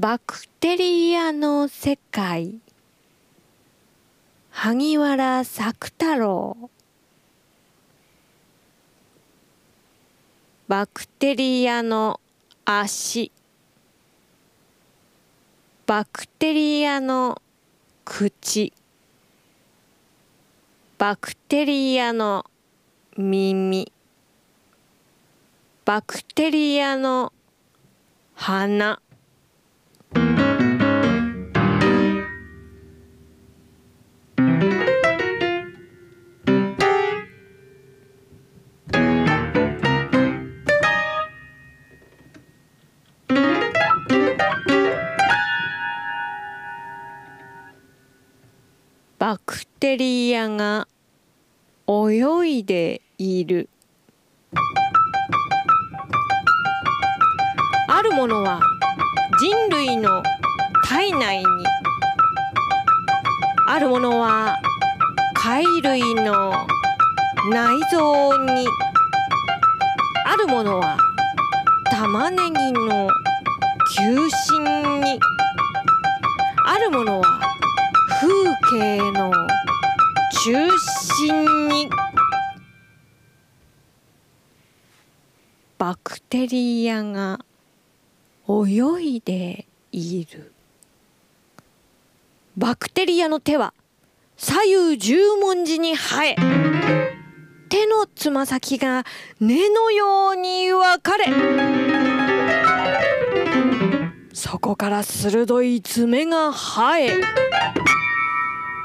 バクテリアの世界。萩原作太郎。バクテリアの足。バクテリアの口。バクテリアの耳。バクテリアの鼻。テリアが泳いでいる。あるものは人類の体内に。あるものは貝類の内臓に。あるものは玉ねぎの球心に。あるものは風景中心にバクテリアが泳いでいる。バクテリアの手は左右十文字に生え手のつま先が根のように分かれそこから鋭い爪が生え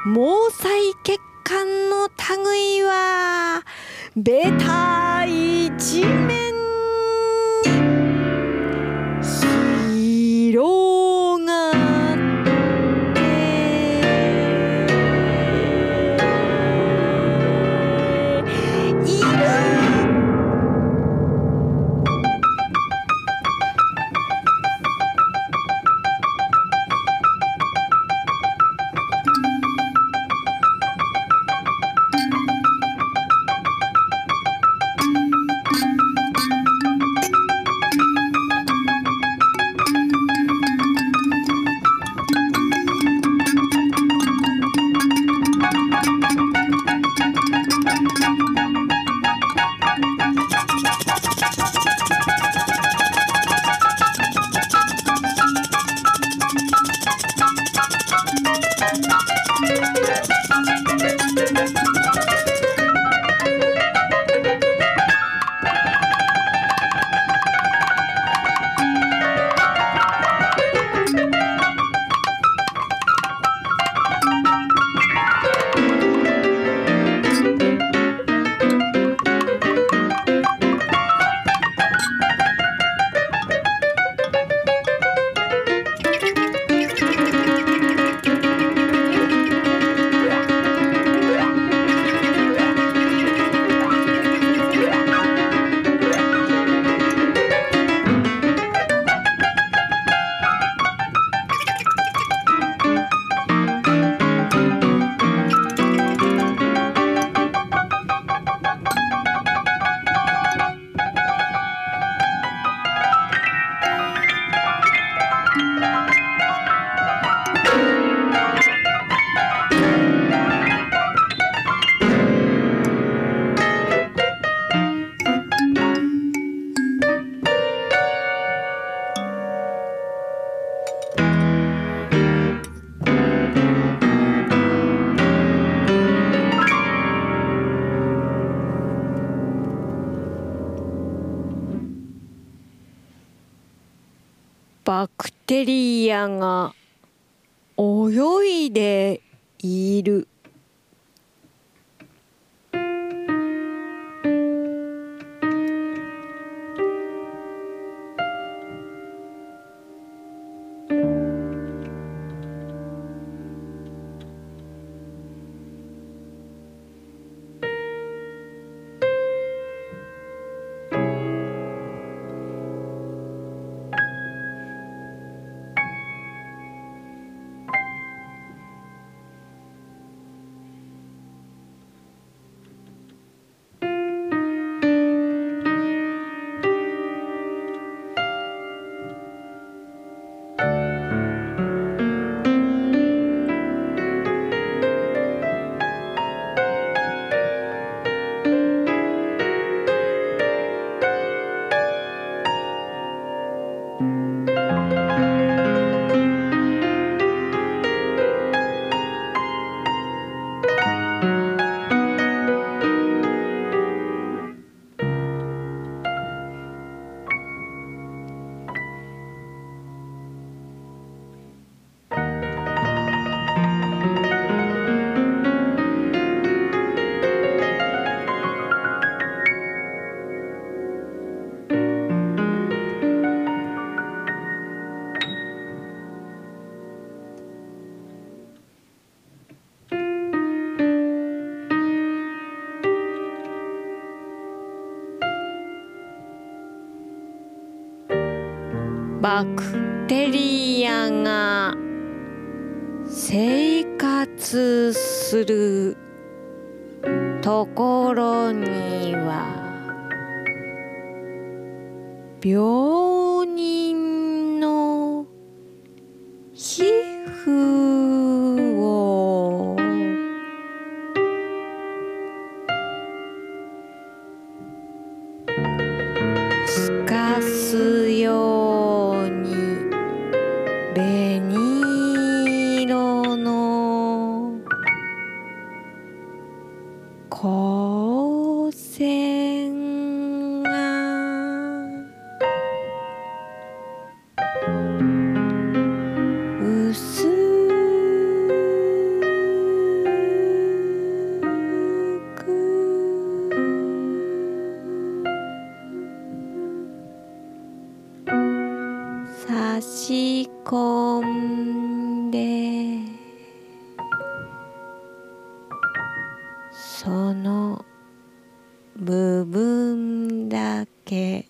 毛細血管管の類はベタ一面バクテリアが泳いでいる。バクテリアが生活するところには病に。だけ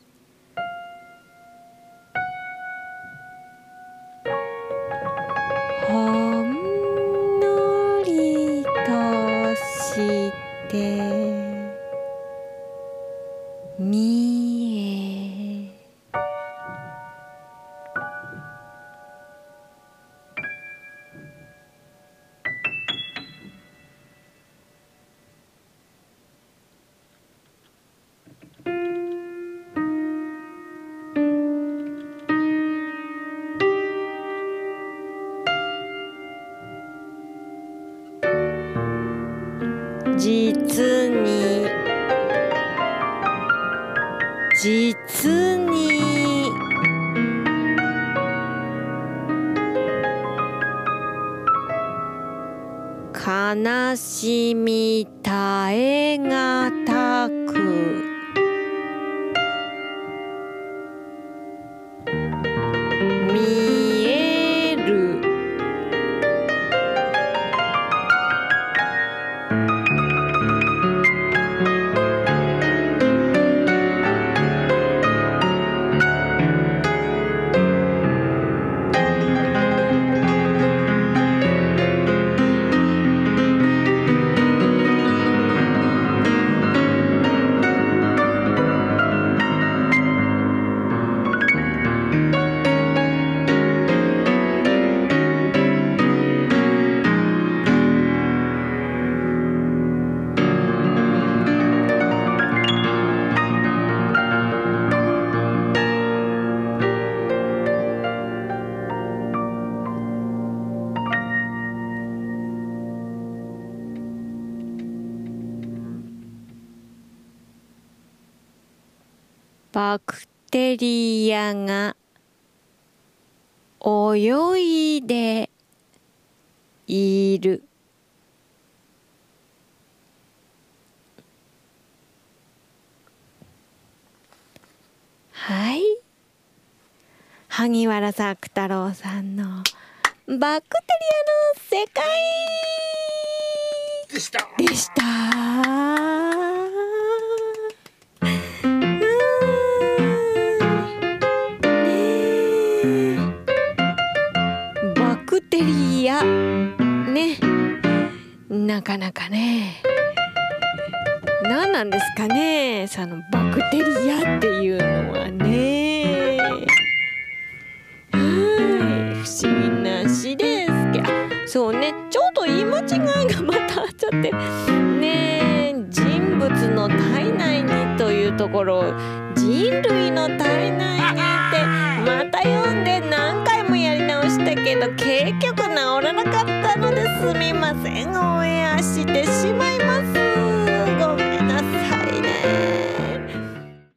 実に。実に。悲しみ絶えがたバクテリアが泳いでいる。はい。萩原作太郎さんのバクテリアの世界。でした。でしたクテリアね。なかなかね。何なんですかね。そのバクテリアっていうのはね。はい。不思議な詩ですけど。そうね。ちょっと言い間違いがまたあっちゃって。ね。人物の体内にというところ人類の体内に。